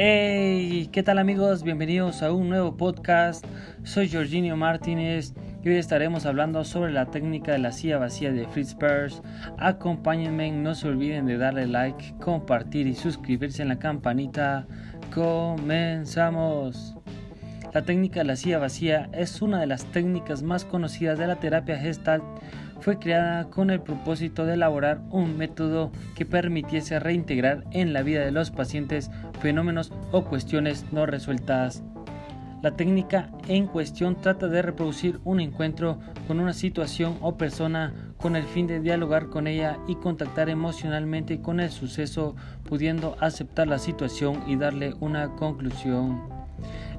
Hey, ¿qué tal amigos? Bienvenidos a un nuevo podcast. Soy Jorginho Martínez y hoy estaremos hablando sobre la técnica de la silla vacía de Fritz Perls. Acompáñenme, no se olviden de darle like, compartir y suscribirse en la campanita. Comenzamos. La técnica de la silla vacía es una de las técnicas más conocidas de la terapia Gestalt fue creada con el propósito de elaborar un método que permitiese reintegrar en la vida de los pacientes fenómenos o cuestiones no resueltas. La técnica en cuestión trata de reproducir un encuentro con una situación o persona con el fin de dialogar con ella y contactar emocionalmente con el suceso, pudiendo aceptar la situación y darle una conclusión.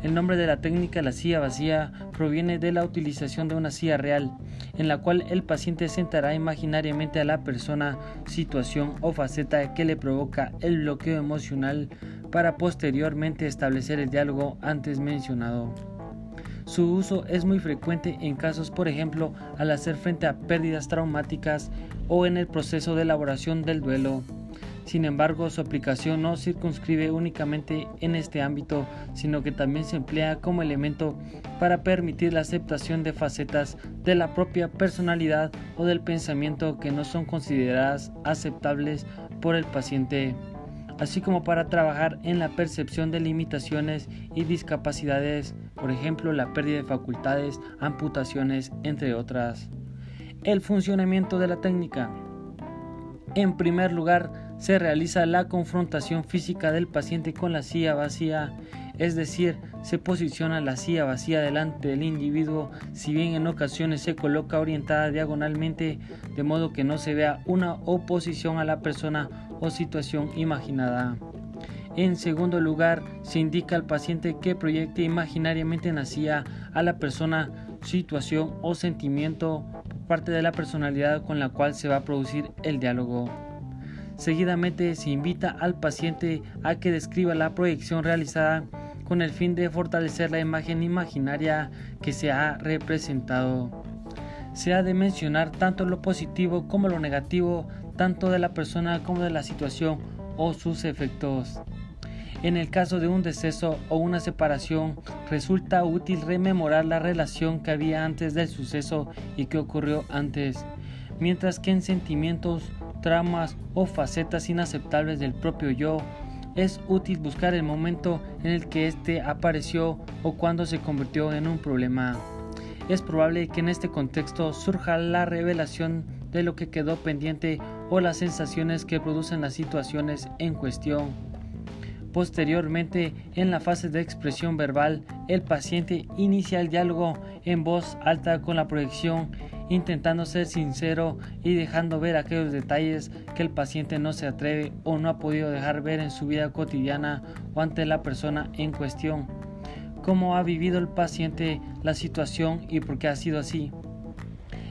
El nombre de la técnica la silla vacía proviene de la utilización de una silla real, en la cual el paciente sentará imaginariamente a la persona, situación o faceta que le provoca el bloqueo emocional para posteriormente establecer el diálogo antes mencionado. Su uso es muy frecuente en casos, por ejemplo, al hacer frente a pérdidas traumáticas o en el proceso de elaboración del duelo. Sin embargo, su aplicación no circunscribe únicamente en este ámbito, sino que también se emplea como elemento para permitir la aceptación de facetas de la propia personalidad o del pensamiento que no son consideradas aceptables por el paciente así como para trabajar en la percepción de limitaciones y discapacidades, por ejemplo la pérdida de facultades, amputaciones, entre otras. El funcionamiento de la técnica. En primer lugar, se realiza la confrontación física del paciente con la silla vacía, es decir, se posiciona la silla vacía delante del individuo, si bien en ocasiones se coloca orientada diagonalmente, de modo que no se vea una oposición a la persona o situación imaginada. En segundo lugar, se indica al paciente que proyecte imaginariamente en la silla a la persona, situación o sentimiento parte de la personalidad con la cual se va a producir el diálogo. Seguidamente se invita al paciente a que describa la proyección realizada con el fin de fortalecer la imagen imaginaria que se ha representado. Se ha de mencionar tanto lo positivo como lo negativo, tanto de la persona como de la situación o sus efectos. En el caso de un deceso o una separación, resulta útil rememorar la relación que había antes del suceso y que ocurrió antes, mientras que en sentimientos, tramas o facetas inaceptables del propio yo, es útil buscar el momento en el que éste apareció o cuando se convirtió en un problema. Es probable que en este contexto surja la revelación de lo que quedó pendiente o las sensaciones que producen las situaciones en cuestión. Posteriormente, en la fase de expresión verbal, el paciente inicia el diálogo en voz alta con la proyección, intentando ser sincero y dejando ver aquellos detalles que el paciente no se atreve o no ha podido dejar ver en su vida cotidiana o ante la persona en cuestión. Cómo ha vivido el paciente la situación y por qué ha sido así.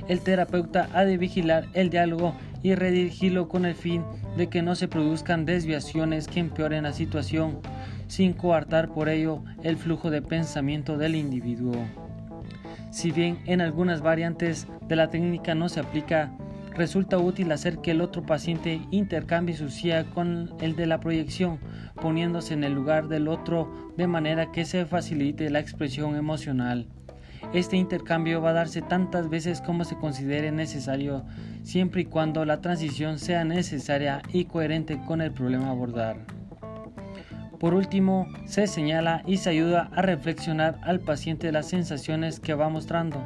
El terapeuta ha de vigilar el diálogo y redirigirlo con el fin de que no se produzcan desviaciones que empeoren la situación, sin coartar por ello el flujo de pensamiento del individuo. Si bien en algunas variantes de la técnica no se aplica, resulta útil hacer que el otro paciente intercambie su silla con el de la proyección, poniéndose en el lugar del otro de manera que se facilite la expresión emocional. Este intercambio va a darse tantas veces como se considere necesario, siempre y cuando la transición sea necesaria y coherente con el problema a abordar. Por último, se señala y se ayuda a reflexionar al paciente las sensaciones que va mostrando,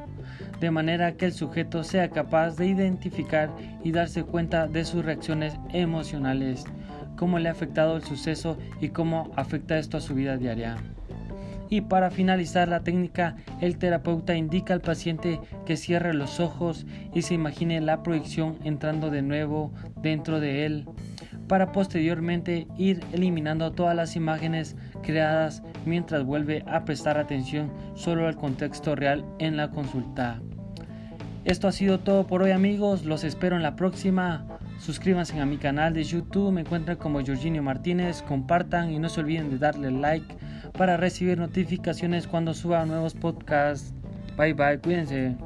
de manera que el sujeto sea capaz de identificar y darse cuenta de sus reacciones emocionales, cómo le ha afectado el suceso y cómo afecta esto a su vida diaria. Y para finalizar la técnica, el terapeuta indica al paciente que cierre los ojos y se imagine la proyección entrando de nuevo dentro de él, para posteriormente ir eliminando todas las imágenes creadas mientras vuelve a prestar atención solo al contexto real en la consulta. Esto ha sido todo por hoy amigos, los espero en la próxima. Suscríbanse a mi canal de YouTube, me encuentran como Jorginho Martínez, compartan y no se olviden de darle like para recibir notificaciones cuando suba nuevos podcasts. Bye bye, cuídense.